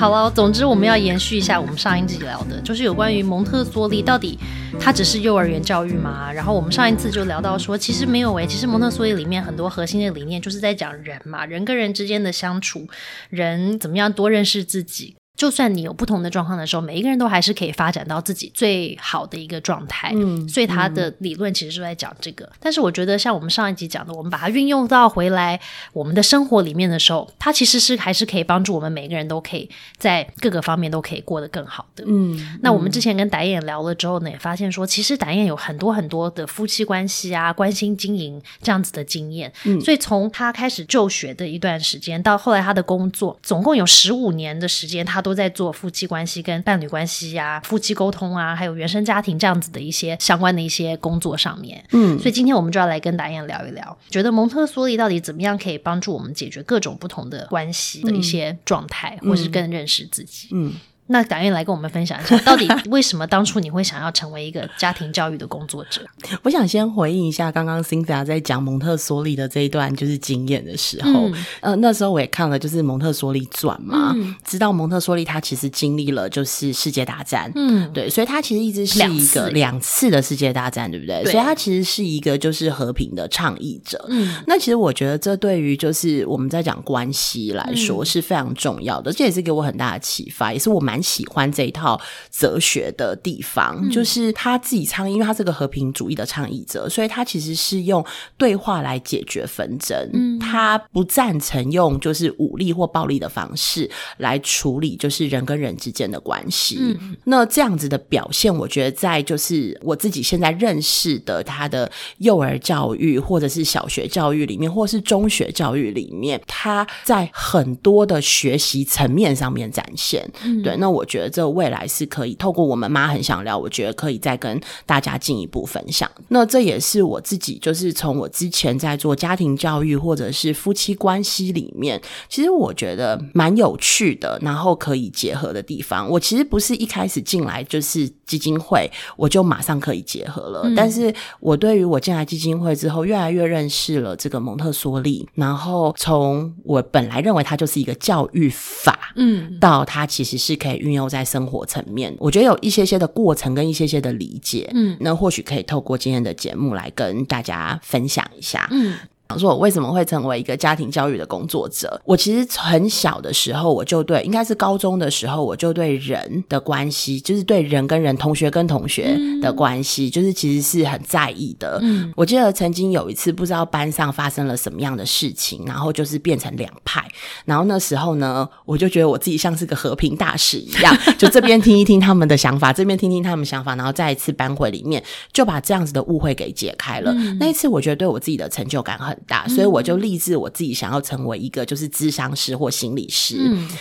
好了，总之我们要延续一下我们上一集聊的，就是有关于蒙特梭利到底它只是幼儿园教育吗？然后我们上一次就聊到说，其实没有诶，其实蒙特梭利里面很多核心的理念就是在讲人嘛，人跟人之间的相处，人怎么样多认识自己。就算你有不同的状况的时候，每一个人都还是可以发展到自己最好的一个状态。嗯，所以他的理论其实是在讲这个。但是我觉得，像我们上一集讲的，我们把它运用到回来我们的生活里面的时候，它其实是还是可以帮助我们每个人都可以在各个方面都可以过得更好的。嗯，那我们之前跟达燕聊了之后呢，也发现说，其实达燕有很多很多的夫妻关系啊、关心经营这样子的经验。嗯，所以从他开始就学的一段时间到后来他的工作，总共有十五年的时间，他都。都在做夫妻关系、跟伴侣关系呀、夫妻沟通啊，还有原生家庭这样子的一些相关的一些工作上面。嗯，所以今天我们就要来跟达燕聊一聊，觉得蒙特梭利到底怎么样可以帮助我们解决各种不同的关系的一些状态，或是更认识自己。嗯。那达燕来跟我们分享一下，到底为什么当初你会想要成为一个家庭教育的工作者？我想先回应一下刚刚 Cynthia 在讲蒙特梭利的这一段就是经验的时候，呃，那时候我也看了就是蒙特梭利传嘛，知道蒙特梭利他其实经历了就是世界大战，嗯，对，所以他其实一直是一个两次的世界大战，对不对？所以他其实是一个就是和平的倡议者。嗯，那其实我觉得这对于就是我们在讲关系来说是非常重要的，这也是给我很大的启发，也是我蛮。喜欢这一套哲学的地方，就是他自己倡议，因为他是个和平主义的倡议者，所以他其实是用对话来解决纷争。嗯，他不赞成用就是武力或暴力的方式来处理就是人跟人之间的关系。嗯，那这样子的表现，我觉得在就是我自己现在认识的他的幼儿教育，或者是小学教育里面，或是中学教育里面，他在很多的学习层面上面展现。嗯，对，那。我觉得这未来是可以透过我们妈很想聊，我觉得可以再跟大家进一步分享。那这也是我自己，就是从我之前在做家庭教育或者是夫妻关系里面，其实我觉得蛮有趣的，然后可以结合的地方。我其实不是一开始进来就是基金会，我就马上可以结合了。但是我对于我进来基金会之后，越来越认识了这个蒙特梭利，然后从我本来认为它就是一个教育法，嗯，到它其实是可以。运用在生活层面，我觉得有一些些的过程跟一些些的理解，嗯，那或许可以透过今天的节目来跟大家分享一下，嗯。说我为什么会成为一个家庭教育的工作者？我其实很小的时候，我就对，应该是高中的时候，我就对人的关系，就是对人跟人、同学跟同学的关系，就是其实是很在意的。嗯，我记得曾经有一次，不知道班上发生了什么样的事情，然后就是变成两派。然后那时候呢，我就觉得我自己像是个和平大使一样，就这边听一听他们的想法，这边听听他们想法，然后再一次班会里面就把这样子的误会给解开了。那一次，我觉得对我自己的成就感很。大，所以我就立志我自己想要成为一个就是智商师或心理师。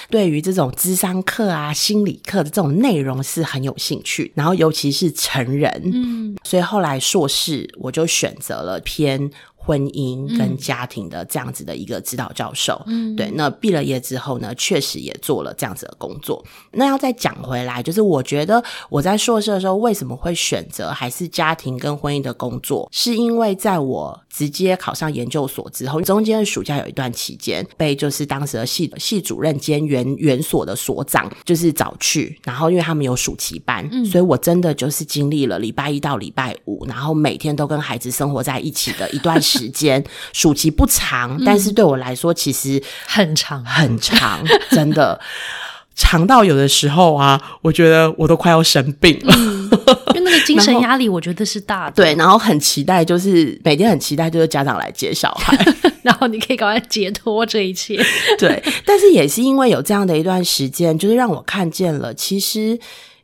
对于这种智商课啊、心理课的这种内容是很有兴趣，然后尤其是成人，嗯，所以后来硕士我就选择了偏。婚姻跟家庭的这样子的一个指导教授，嗯，对。那毕了业之后呢，确实也做了这样子的工作。那要再讲回来，就是我觉得我在硕士的时候为什么会选择还是家庭跟婚姻的工作，是因为在我直接考上研究所之后，中间的暑假有一段期间被就是当时的系系主任兼原原所的所长就是找去，然后因为他们有暑期班，所以我真的就是经历了礼拜一到礼拜五，然后每天都跟孩子生活在一起的一段时。时间暑期不长，但是对我来说其实很长很长，真的长到有的时候啊，我觉得我都快要生病了，因为那个精神 压力，我觉得是大的。对，然后很期待，就是每天很期待，就是家长来接小孩，然后你可以赶快解脱这一切。对，但是也是因为有这样的一段时间，就是让我看见了，其实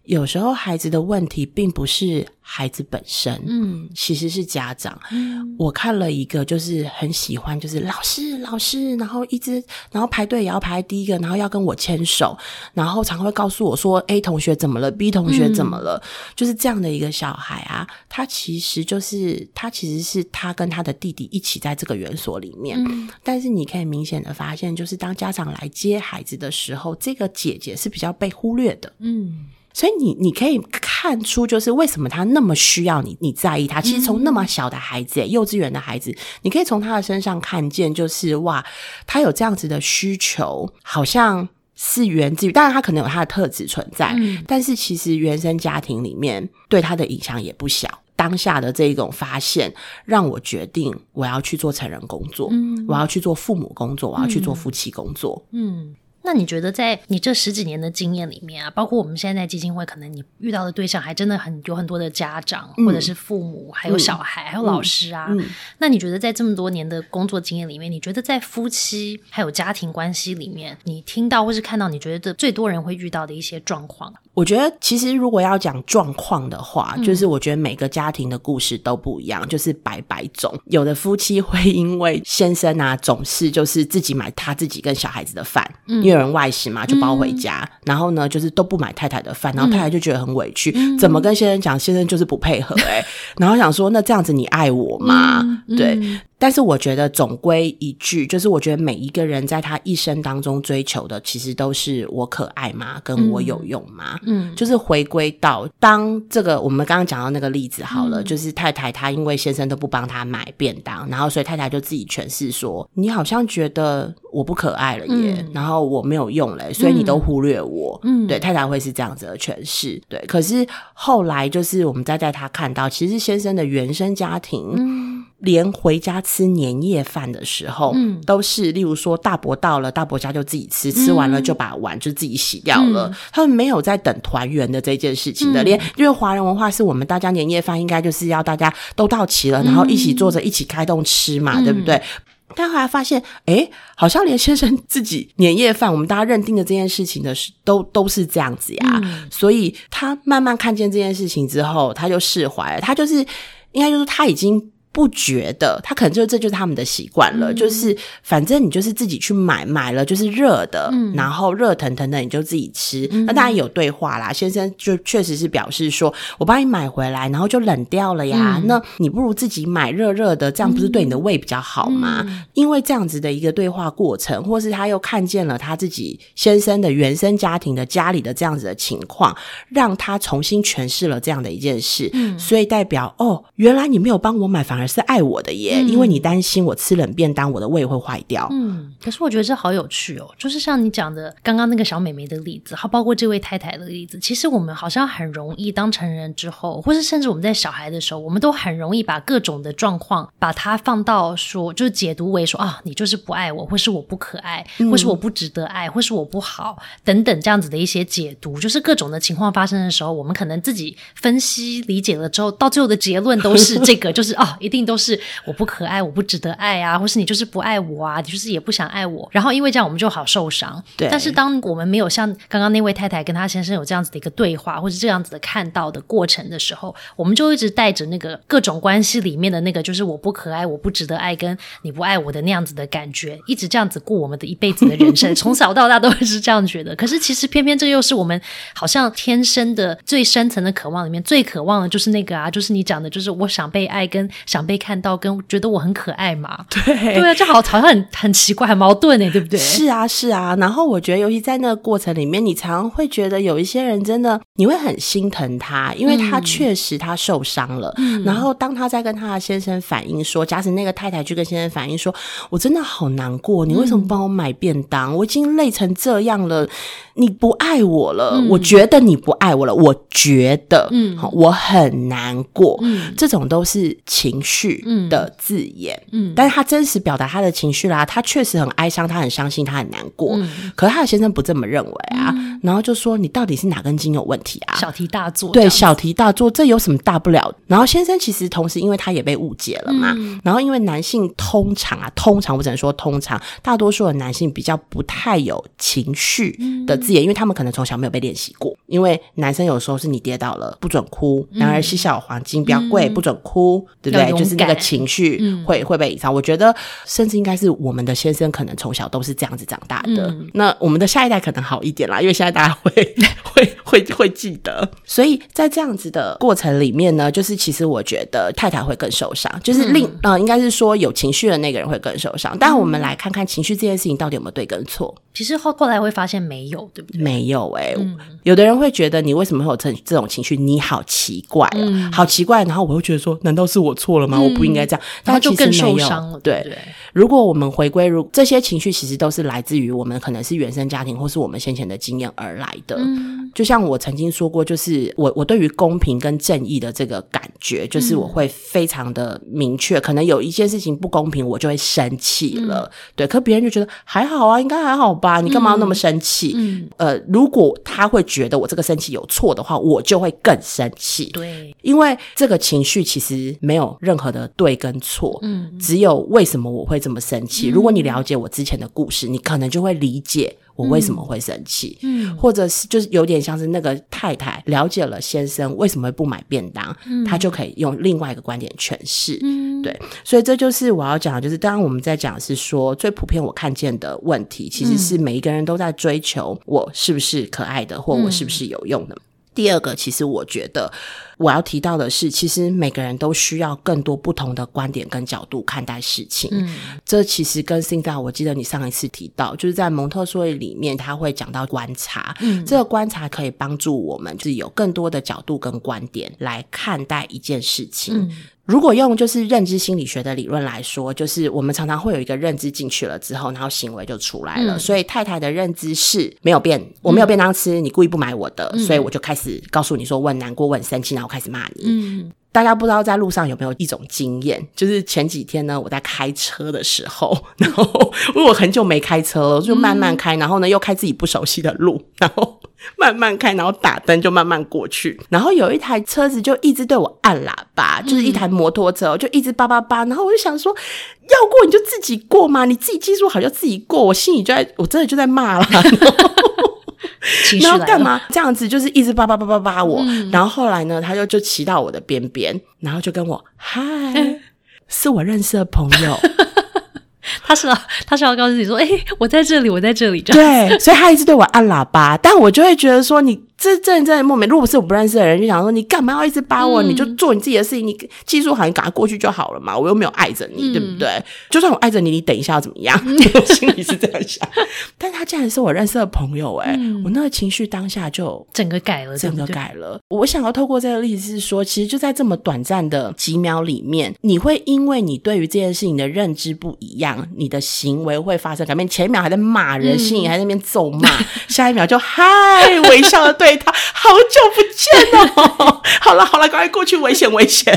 有时候孩子的问题并不是。孩子本身，嗯，其实是家长。嗯，我看了一个，就是很喜欢，就是老师，老师，然后一直，然后排队也要排第一个，然后要跟我牵手，然后常会告诉我说：“A 同学怎么了？B 同学怎么了？”就是这样的一个小孩啊，他其实就是他其实是他跟他的弟弟一起在这个园所里面，但是你可以明显的发现，就是当家长来接孩子的时候，这个姐姐是比较被忽略的。嗯。所以你你可以看出，就是为什么他那么需要你，你在意他。其实从那么小的孩子，幼稚园的孩子，你可以从他的身上看见，就是哇，他有这样子的需求，好像是源自于，当然他可能有他的特质存在，但是其实原生家庭里面对他的影响也不小。当下的这一种发现，让我决定我要去做成人工作，我要去做父母工作，我要去做夫妻工作。嗯。那你觉得，在你这十几年的经验里面啊，包括我们现在在基金会，可能你遇到的对象还真的很有很多的家长，或者是父母，还有小孩，还有老师啊。那你觉得，在这么多年的工作经验里面，你觉得在夫妻还有家庭关系里面，你听到或是看到，你觉得最多人会遇到的一些状况？我觉得，其实如果要讲状况的话，就是我觉得每个家庭的故事都不一样，就是百百种。有的夫妻会因为先生啊，总是就是自己买他自己跟小孩子的饭，因为有人外食嘛，就包回家，然后呢，就是都不买太太的饭，然后太太就觉得很委屈，怎么跟先生讲，先生就是不配合，哎，然后想说，那这样子你爱我吗？对。但是我觉得总归一句，就是我觉得每一个人在他一生当中追求的，其实都是我可爱吗？跟我有用吗？嗯，就是回归到当这个我们刚刚讲到那个例子好了，就是太太她因为先生都不帮她买便当，然后所以太太就自己诠释说：“你好像觉得我不可爱了耶，然后我没有用了，所以你都忽略我。”嗯，对，太太会是这样子的诠释。对，可是后来就是我们再带他看到，其实先生的原生家庭，嗯。连回家吃年夜饭的时候，嗯，都是例如说大伯到了，大伯家就自己吃，吃完了就把碗就自己洗掉了。他们没有在等团圆的这件事情的，连因为华人文化是我们大家年夜饭应该就是要大家都到齐了，然后一起坐着一起开动吃嘛，对不对？但后来发现，哎，好像连先生自己年夜饭，我们大家认定的这件事情的是都都是这样子呀。所以他慢慢看见这件事情之后，他就释怀了。他就是应该就是他已经。不觉得，他可能就这就是他们的习惯了，就是反正你就是自己去买，买了就是热的，然后热腾腾的你就自己吃。那当然有对话啦，先生就确实是表示说，我帮你买回来，然后就冷掉了呀。那你不如自己买热热的，这样不是对你的胃比较好吗？因为这样子的一个对话过程，或是他又看见了他自己先生的原生家庭的家里的这样子的情况，让他重新诠释了这样的一件事。所以代表哦，原来你没有帮我买，反而。是爱我的耶，因为你担心我吃冷便当，我的胃会坏掉。嗯，可是我觉得这好有趣哦，就是像你讲的刚刚那个小美眉的例子，还包括这位太太的例子，其实我们好像很容易当成人之后，或是甚至我们在小孩的时候，我们都很容易把各种的状况把它放到说，就是解读为说啊，你就是不爱我，或是我不可爱，或是我不值得爱，或是我不好等等这样子的一些解读，就是各种的情况发生的时候，我们可能自己分析理解了之后，到最后的结论都是这个，就是啊，一定。定都是我不可爱，我不值得爱啊，或是你就是不爱我啊，你就是也不想爱我。然后因为这样，我们就好受伤。对。但是当我们没有像刚刚那位太太跟她先生有这样子的一个对话，或是这样子的看到的过程的时候，我们就一直带着那个各种关系里面的那个，就是我不可爱，我不值得爱，跟你不爱我的那样子的感觉，一直这样子过我们的一辈子的人生，从小到大都会是这样觉得。可是其实偏偏这又是我们好像天生的最深层的渴望里面最渴望的，就是那个啊，就是你讲的，就是我想被爱跟想。被看到跟觉得我很可爱嘛？对对啊，就好好像很很奇怪，很矛盾呢，对不对？是啊，是啊。然后我觉得，尤其在那个过程里面，你常常会觉得有一些人真的，你会很心疼他，因为他确实他受伤了。然后当他在跟他的先生反映说，假使那个太太去跟先生反映说，我真的好难过，你为什么帮我买便当？我已经累成这样了，你不爱我了。我觉得你不爱我了，我觉得，嗯，我很难过。嗯，这种都是情绪。的字眼，嗯，但是他真实表达他的情绪啦，他确实很哀伤，他很伤心，他很难过。可是他的先生不这么认为啊，然后就说你到底是哪根筋有问题啊？小题大做，对，小题大做，这有什么大不了？然后先生其实同时因为他也被误解了嘛，然后因为男性通常啊，通常我只能说通常，大多数的男性比较不太有情绪的字眼，因为他们可能从小没有被练习过。因为男生有时候是你跌倒了不准哭，男儿膝小黄金比较贵，不准哭，对不对？就是那个情绪会会被隐藏。我觉得甚至应该是我们的先生可能从小都是这样子长大的。那我们的下一代可能好一点啦，因为现在大家会 会会会记得。所以在这样子的过程里面呢，就是其实我觉得太太会更受伤，就是另呃应该是说有情绪的那个人会更受伤。但我们来看看情绪这件事情到底有没有对跟错。其实后后来会发现没有，对不对？没有哎，有的人会觉得你为什么会有这这种情绪？你好奇怪，好奇怪。然后我会觉得说，难道是我错了？了吗？我不应该这样，但就更受伤了。对对，如果我们回归，如这些情绪其实都是来自于我们可能是原生家庭或是我们先前的经验而来的。就像我曾经说过，就是我我对于公平跟正义的这个感觉，就是我会非常的明确，可能有一件事情不公平，我就会生气了。对，可别人就觉得还好啊，应该还好吧？你干嘛要那么生气？嗯，呃，如果他会觉得我这个生气有错的话，我就会更生气。对，因为这个情绪其实没有任何的对跟错，嗯，只有为什么我会这么生气。如果你了解我之前的故事，你可能就会理解。我为什么会生气？嗯，或者是就是有点像是那个太太了解了先生为什么会不买便当，他就可以用另外一个观点诠释。嗯，对，所以这就是我要讲的，就是当然我们在讲是说最普遍我看见的问题，其实是每一个人都在追求我是不是可爱的，或我是不是有用的。第二个，其实我觉得我要提到的是，其实每个人都需要更多不同的观点跟角度看待事情。嗯，这其实跟现在，我记得你上一次提到，就是在蒙特梭利里面，他会讲到观察。嗯，这个观察可以帮助我们，就是有更多的角度跟观点来看待一件事情。嗯。如果用就是认知心理学的理论来说，就是我们常常会有一个认知进去了之后，然后行为就出来了。所以太太的认知是没有变，我没有便当吃，你故意不买我的，所以我就开始告诉你说我很难过，我很生气，然后开始骂你。嗯，大家不知道在路上有没有一种经验，就是前几天呢，我在开车的时候，然后因为我很久没开车了，就慢慢开，然后呢又开自己不熟悉的路，然后。慢慢开，然后打灯就慢慢过去。然后有一台车子就一直对我按喇叭，就是一台摩托车，就一直叭叭叭。然后我就想说，要过你就自己过嘛，你自己技术好就自己过。我心里就在，我真的就在骂了。然后干嘛这样子？就是一直叭叭叭叭叭我。然后后来呢，他就就骑到我的边边，然后就跟我嗨，是我认识的朋友。他是他是要告诉你说，哎，我在这里，我在这里。对，所以他一直对我按喇叭，但我就会觉得说你。这这这莫名，如果是我不认识的人，就想说你干嘛要一直扒我？你就做你自己的事情，你技术好，你赶快过去就好了嘛。我又没有爱着你，对不对？就算我爱着你，你等一下要怎么样？我心里是这样想。但他竟然是我认识的朋友，哎，我那个情绪当下就整个改了，整个改了。我想要透过这个例子是说，其实就在这么短暂的几秒里面，你会因为你对于这件事情的认知不一样，你的行为会发生改变。前一秒还在骂人，心里还在那边咒骂，下一秒就嗨微笑的对。他好久不见哦！好了好了，赶快过去，危险危险。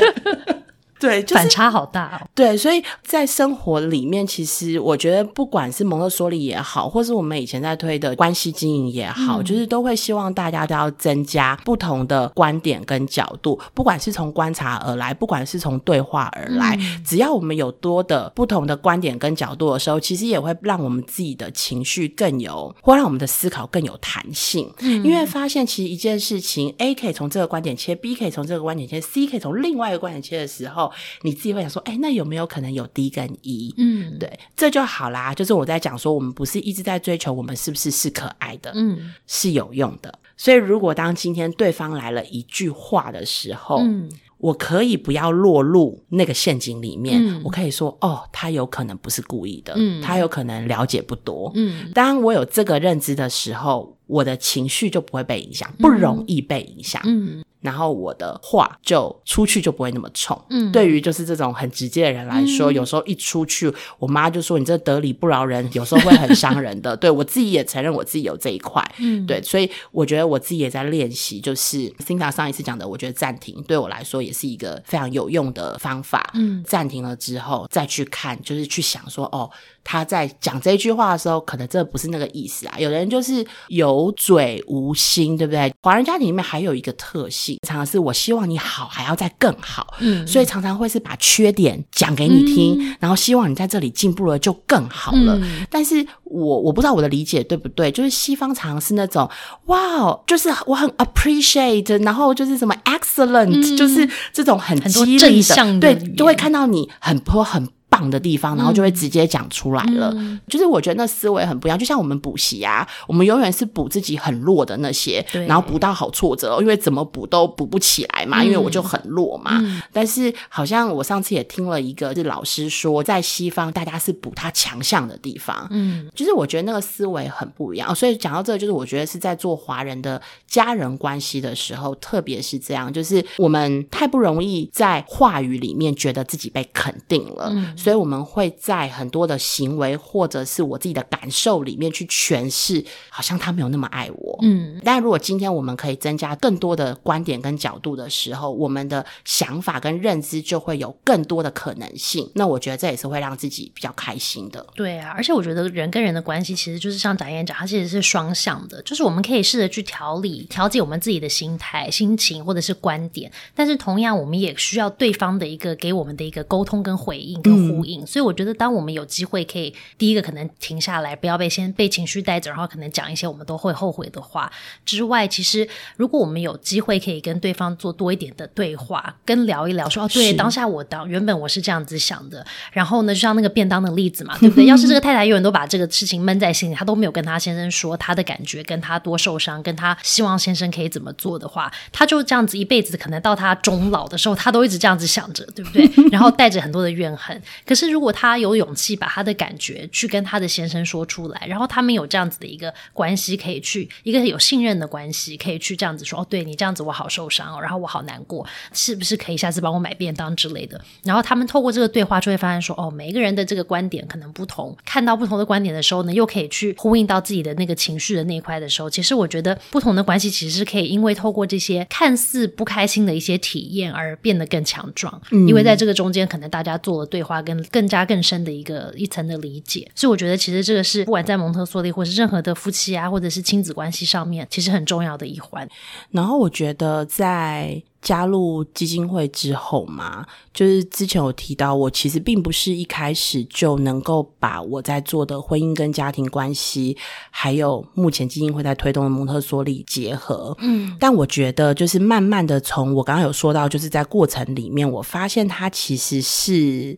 对，反差好大哦。对，所以在生活里面，其实我觉得，不管是蒙特梭利也好，或是我们以前在推的关系经营也好，就是都会希望大家都要增加不同的观点跟角度，不管是从观察而来，不管是从对话而来，只要我们有多的不同的观点跟角度的时候，其实也会让我们自己的情绪更有，或让我们的思考更有弹性。嗯，因为发现其实一件事情，A 可以从这个观点切，B 可以从这个观点切，C 可以从另外一个观点切的时候。你自己会想说，哎，那有没有可能有 D 跟 E？嗯，对，这就好啦。就是我在讲说，我们不是一直在追求我们是不是是可爱的，嗯，是有用的。所以，如果当今天对方来了一句话的时候，嗯，我可以不要落入那个陷阱里面，我可以说，哦，他有可能不是故意的，嗯，他有可能了解不多，嗯。当我有这个认知的时候，我的情绪就不会被影响，不容易被影响，嗯。然后我的话就出去就不会那么冲。嗯，对于就是这种很直接的人来说，有时候一出去，我妈就说你这得理不饶人，有时候会很伤人的。对我自己也承认我自己有这一块。嗯，对，所以我觉得我自己也在练习，就是 Cinta 上一次讲的，我觉得暂停对我来说也是一个非常有用的方法。嗯，暂停了之后再去看，就是去想说哦。他在讲这句话的时候，可能这不是那个意思啊。有人就是有嘴无心，对不对？华人家庭里面还有一个特性，常常是我希望你好，还要再更好，嗯，所以常常会是把缺点讲给你听，然后希望你在这里进步了就更好了。但是我我不知道我的理解对不对，就是西方常常是那种哇，就是我很 appreciate，然后就是什么 excellent，就是这种很激励的，对，就会看到你很泼很。棒的地方，然后就会直接讲出来了。就是我觉得那思维很不一样，就像我们补习啊，我们永远是补自己很弱的那些，然后补到好挫折，因为怎么补都补不起来嘛，因为我就很弱嘛。但是好像我上次也听了一个是老师说，在西方大家是补他强项的地方，嗯，就是我觉得那个思维很不一样。所以讲到这个，就是我觉得是在做华人的家人关系的时候，特别是这样，就是我们太不容易在话语里面觉得自己被肯定了。所以我们会在很多的行为或者是我自己的感受里面去诠释，好像他没有那么爱我。嗯，但如果今天我们可以增加更多的观点跟角度的时候，我们的想法跟认知就会有更多的可能性。那我觉得这也是会让自己比较开心的。对啊，而且我觉得人跟人的关系其实就是像展燕讲，它其实是双向的，就是我们可以试着去调理、调节我们自己的心态、心情或者是观点，但是同样我们也需要对方的一个给我们的一个沟通跟回应跟。呼应，所以我觉得，当我们有机会可以第一个可能停下来，不要被先被情绪带走，然后可能讲一些我们都会后悔的话之外，其实如果我们有机会可以跟对方做多一点的对话，跟聊一聊，说哦，对，当下我当原本我是这样子想的，然后呢，就像那个便当的例子嘛，对不对？要是这个太太永远都把这个事情闷在心里，她都没有跟她先生说她的感觉，跟她多受伤，跟她希望先生可以怎么做的话，她就这样子一辈子，可能到她终老的时候，她都一直这样子想着，对不对？然后带着很多的怨恨。可是，如果他有勇气把他的感觉去跟他的先生说出来，然后他们有这样子的一个关系，可以去一个有信任的关系，可以去这样子说：“哦，对你这样子我好受伤哦，然后我好难过，是不是可以下次帮我买便当之类的？”然后他们透过这个对话，就会发现说：“哦，每一个人的这个观点可能不同，看到不同的观点的时候呢，又可以去呼应到自己的那个情绪的那一块的时候，其实我觉得不同的关系其实是可以因为透过这些看似不开心的一些体验而变得更强壮，因为在这个中间，可能大家做了对话更更。加更深的一个一层的理解，所以我觉得其实这个是不管在蒙特梭利或是任何的夫妻啊，或者是亲子关系上面，其实很重要的一环。然后我觉得在。加入基金会之后嘛，就是之前有提到，我其实并不是一开始就能够把我在做的婚姻跟家庭关系，还有目前基金会在推动的蒙特梭利结合。嗯，但我觉得就是慢慢的从我刚刚有说到，就是在过程里面，我发现它其实是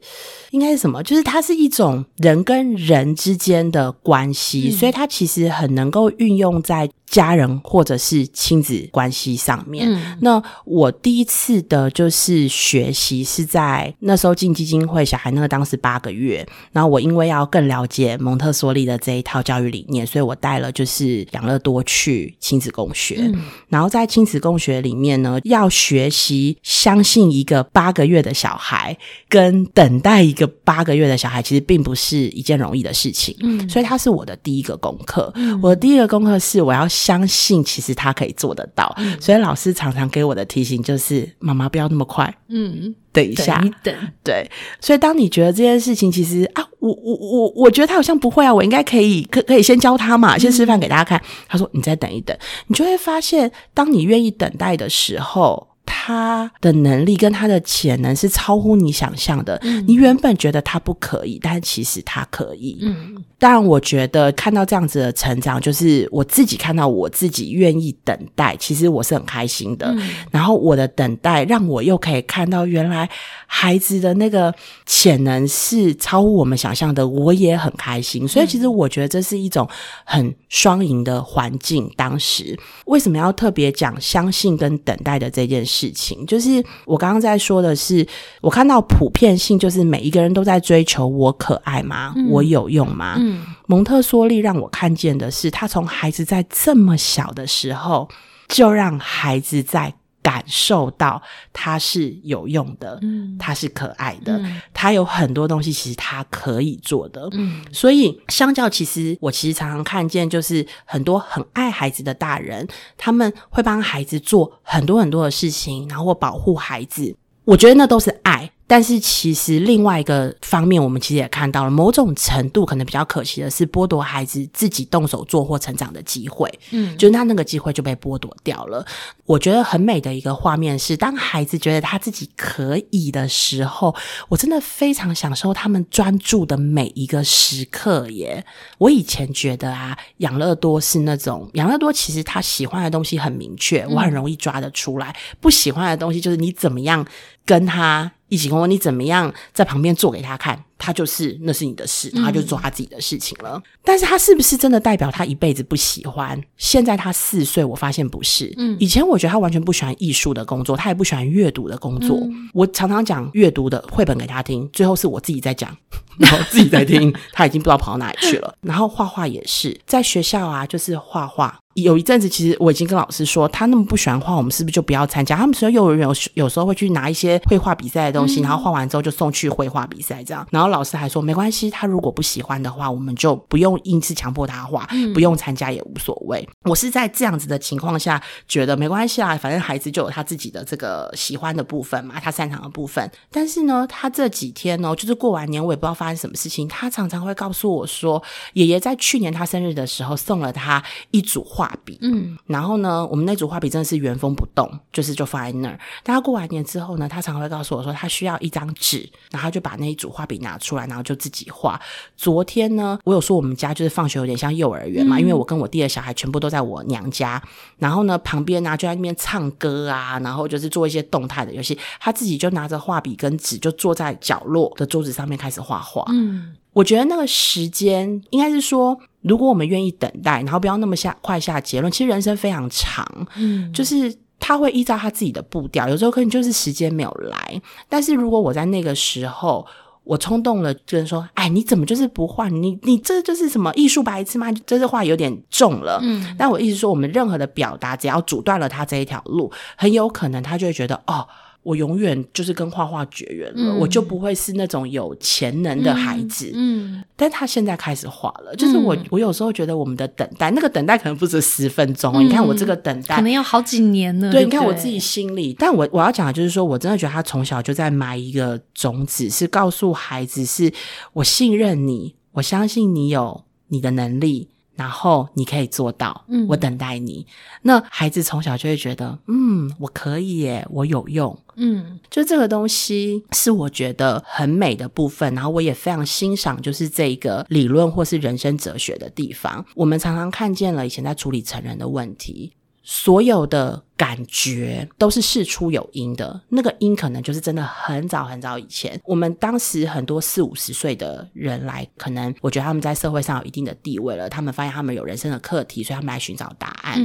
应该是什么？就是它是一种人跟人之间的关系，所以它其实很能够运用在。家人或者是亲子关系上面，那我第一次的就是学习是在那时候进基金会，小孩那个当时八个月，然后我因为要更了解蒙特梭利的这一套教育理念，所以我带了就是养乐多去亲子共学，然后在亲子共学里面呢，要学习相信一个八个月的小孩，跟等待一个八个月的小孩，其实并不是一件容易的事情，嗯，所以它是我的第一个功课，我的第一个功课是我要。相信其实他可以做得到，所以老师常常给我的提醒就是：“妈妈不要那么快，嗯，等一下，等对。”所以当你觉得这件事情其实啊，我我我我觉得他好像不会啊，我应该可以可可以先教他嘛，先示范给大家看。他说：“你再等一等，你就会发现，当你愿意等待的时候。”他的能力跟他的潜能是超乎你想象的。你原本觉得他不可以，但其实他可以。嗯，当然，我觉得看到这样子的成长，就是我自己看到我自己愿意等待，其实我是很开心的。然后我的等待让我又可以看到，原来孩子的那个潜能是超乎我们想象的，我也很开心。所以，其实我觉得这是一种很双赢的环境。当时为什么要特别讲相信跟等待的这件事？事情就是我刚刚在说的是，我看到普遍性就是每一个人都在追求我可爱吗？我有用吗？嗯，蒙特梭利让我看见的是，他从孩子在这么小的时候就让孩子在。感受到它是有用的，嗯，它是可爱的，它有很多东西其实它可以做的，嗯，所以相较其实我其实常常看见就是很多很爱孩子的大人，他们会帮孩子做很多很多的事情，然后保护孩子，我觉得那都是爱。但是其实另外一个方面，我们其实也看到了某种程度可能比较可惜的是，剥夺孩子自己动手做或成长的机会。嗯，就是他那个机会就被剥夺掉了。我觉得很美的一个画面是，当孩子觉得他自己可以的时候，我真的非常享受他们专注的每一个时刻。耶，我以前觉得啊，养乐多是那种养乐多，其实他喜欢的东西很明确，我很容易抓得出来；不喜欢的东西就是你怎么样跟他。一起跟我，你怎么样在旁边做给他看？他就是那是你的事，他就做他自己的事情了。但是他是不是真的代表他一辈子不喜欢？现在他四岁，我发现不是。嗯，以前我觉得他完全不喜欢艺术的工作，他也不喜欢阅读的工作。我常常讲阅读的绘本给他听，最后是我自己在讲，然后自己在听，他已经不知道跑到哪里去了。然后画画也是，在学校啊，就是画画。有一阵子，其实我已经跟老师说，他那么不喜欢画，我们是不是就不要参加？他们说幼儿园有有时候会去拿一些绘画比赛的东西，然后画完之后就送去绘画比赛这样。然后老师还说没关系，他如果不喜欢的话，我们就不用硬是强迫他画，不用参加也无所谓。我是在这样子的情况下觉得没关系啊，反正孩子就有他自己的这个喜欢的部分嘛，他擅长的部分。但是呢，他这几天呢，就是过完年，我也不知道发生什么事情，他常常会告诉我说，爷爷在去年他生日的时候送了他一组画笔，嗯。然后呢，我们那组画笔真的是原封不动，就是就放在那儿。但他过完年之后呢，他常会告诉我说，他需要一张纸，然后就把那一组画笔拿出来，然后就自己画。昨天呢，我有说我们家就是放学有点像幼儿园嘛，因为我跟我弟的小孩全部都在我娘家。然后呢，旁边呢就在那边唱歌啊，然后就是做一些动态的游戏。他自己就拿着画笔跟纸，就坐在角落的桌子上面开始画画。嗯。我觉得那个时间应该是说，如果我们愿意等待，然后不要那么下快下结论。其实人生非常长，嗯，就是他会依照他自己的步调，有时候可能就是时间没有来。但是如果我在那个时候，我冲动了，就是说，哎，你怎么就是不换？你你这就是什么艺术白痴吗？这句话有点重了。嗯，但我意思说，我们任何的表达，只要阻断了他这一条路，很有可能他就会觉得，哦。我永远就是跟画画绝缘了，我就不会是那种有潜能的孩子。嗯，但他现在开始画了，就是我，我有时候觉得我们的等待，那个等待可能不止十分钟。你看我这个等待，可能要好几年呢。对，你看我自己心里，但我我要讲的就是说，我真的觉得他从小就在埋一个种子，是告诉孩子，是我信任你，我相信你有你的能力。然后你可以做到，嗯，我等待你。那孩子从小就会觉得，嗯，我可以耶，我有用，嗯，就这个东西是我觉得很美的部分。然后我也非常欣赏，就是这一个理论或是人生哲学的地方。我们常常看见了以前在处理成人的问题。所有的感觉都是事出有因的，那个因可能就是真的很早很早以前，我们当时很多四五十岁的人来，可能我觉得他们在社会上有一定的地位了，他们发现他们有人生的课题，所以他们来寻找答案。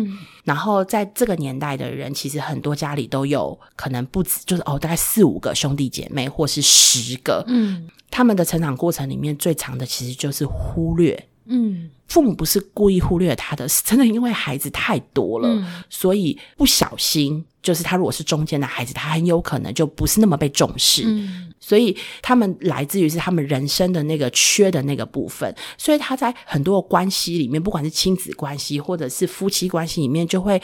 然后在这个年代的人，其实很多家里都有可能不止，就是哦，大概四五个兄弟姐妹，或是十个。嗯，他们的成长过程里面最长的其实就是忽略。嗯，父母不是故意忽略他的，是真的因为孩子太多了，所以不小心，就是他如果是中间的孩子，他很有可能就不是那么被重视。嗯，所以他们来自于是他们人生的那个缺的那个部分，所以他在很多关系里面，不管是亲子关系或者是夫妻关系里面，就会。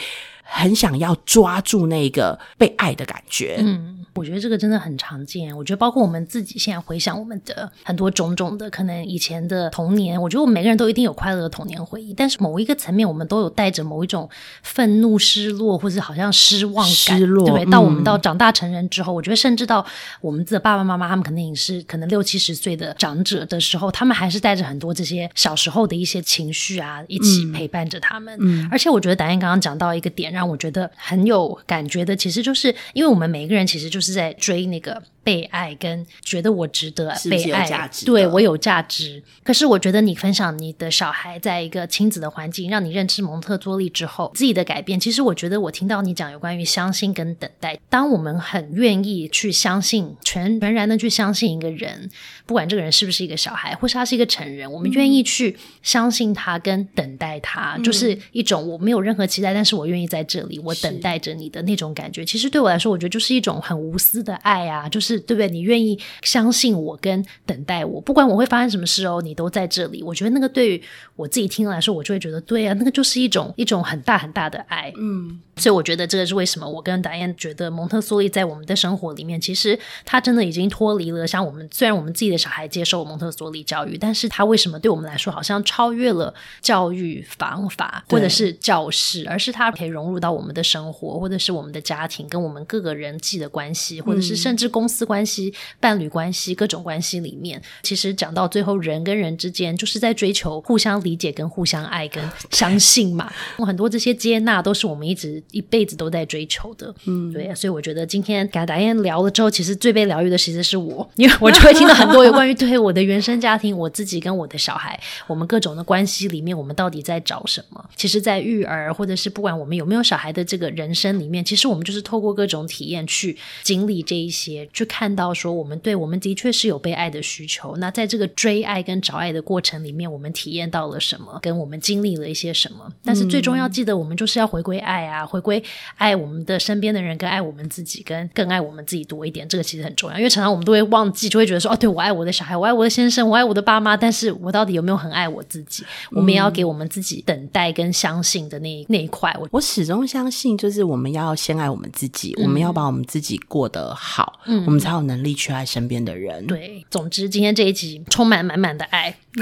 很想要抓住那个被爱的感觉。嗯，我觉得这个真的很常见。我觉得包括我们自己现在回想我们的很多种种的可能以前的童年，我觉得我们每个人都一定有快乐的童年回忆。但是某一个层面，我们都有带着某一种愤怒、失落，或者好像失望感，对不对？到我们到长大成人之后，我觉得甚至到我们的爸爸妈妈，他们可能也是可能六七十岁的长者的时候，他们还是带着很多这些小时候的一些情绪啊，一起陪伴着他们。嗯，而且我觉得达燕刚刚讲到一个点，让让我觉得很有感觉的，其实就是因为我们每一个人其实就是在追那个。被爱跟觉得我值得被爱，对我有价值。可是我觉得你分享你的小孩在一个亲子的环境，让你认知蒙特梭利之后自己的改变，其实我觉得我听到你讲有关于相信跟等待。当我们很愿意去相信，全全然的去相信一个人，不管这个人是不是一个小孩，或是他是一个成人，我们愿意去相信他跟等待他，就是一种我没有任何期待，但是我愿意在这里，我等待着你的那种感觉。其实对我来说，我觉得就是一种很无私的爱啊，就是。对不对？你愿意相信我跟等待我，不管我会发生什么事哦，你都在这里。我觉得那个对于我自己听来说，我就会觉得对啊，那个就是一种一种很大很大的爱。嗯，所以我觉得这个是为什么我跟达燕觉得蒙特梭利在我们的生活里面，其实他真的已经脱离了像我们虽然我们自己的小孩接受蒙特梭利教育，但是他为什么对我们来说好像超越了教育方法或者是教室，而是他可以融入到我们的生活，或者是我们的家庭跟我们各个人际的关系，或者是甚至公司。关系、伴侣关系、各种关系里面，其实讲到最后，人跟人之间就是在追求互相理解、跟互相爱、跟相信嘛。很多这些接纳，都是我们一直一辈子都在追求的。嗯，对，所以我觉得今天跟达燕聊了之后，其实最被疗愈的其实是我，因为我就会听到很多有关于对我的原生家庭、我自己跟我的小孩，我们各种的关系里面，我们到底在找什么？其实，在育儿或者是不管我们有没有小孩的这个人生里面，其实我们就是透过各种体验去经历这一些，去看到说我们对我们的确是有被爱的需求。那在这个追爱跟找爱的过程里面，我们体验到了什么？跟我们经历了一些什么？但是最终要记得，我们就是要回归爱啊，回归爱我们的身边的人，跟爱我们自己，跟更爱我们自己多一点。这个其实很重要，因为常常我们都会忘记，就会觉得说哦，对我爱我的小孩，我爱我的先生，我爱我的爸妈，但是我到底有没有很爱我自己？我们也要给我们自己等待跟相信的那那一块。我我始终相信，就是我们要先爱我们自己，我们要把我们自己过得好，嗯，我们才有能力去爱身边的人。对，总之今天这一集充满满满的爱。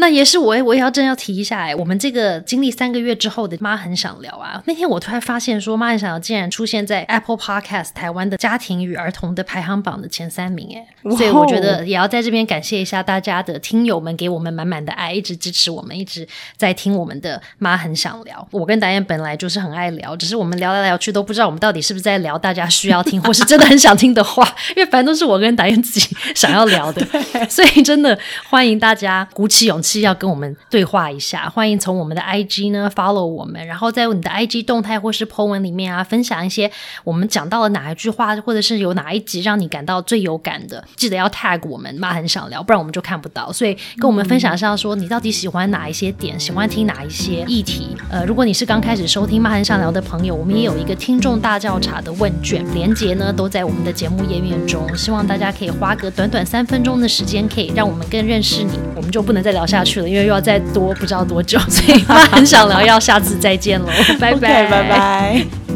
那也是我，我也要真要提一下哎，我们这个经历三个月之后的妈很想聊啊。那天我突然发现说，妈很想聊竟然出现在 Apple Podcast 台湾的家庭与儿童的排行榜的前三名哎，所以我觉得也要在这边感谢一下大家的听友们，给我们满满的爱，一直支持我们，一直在听我们的妈很想聊。我跟导演本来就是很爱聊，只是我们聊来聊去都不知道我们到底是不是在聊大家需要听，或是真的很想听的话，因为反正都是我跟导演自己想要聊的，所以真的欢迎大家鼓起勇气。要跟我们对话一下，欢迎从我们的 IG 呢 follow 我们，然后在你的 IG 动态或是 po 文里面啊，分享一些我们讲到了哪一句话，或者是有哪一集让你感到最有感的，记得要 tag 我们，妈很想聊，不然我们就看不到。所以跟我们分享一下，说你到底喜欢哪一些点，喜欢听哪一些议题。呃，如果你是刚开始收听妈很想聊的朋友，我们也有一个听众大调查的问卷，连接呢都在我们的节目页面中，希望大家可以花个短短三分钟的时间，可以让我们更认识你。我们就不能再聊下。去了，因为又要再多不知道多久，所以妈很想聊，要下次再见喽，拜拜，拜拜。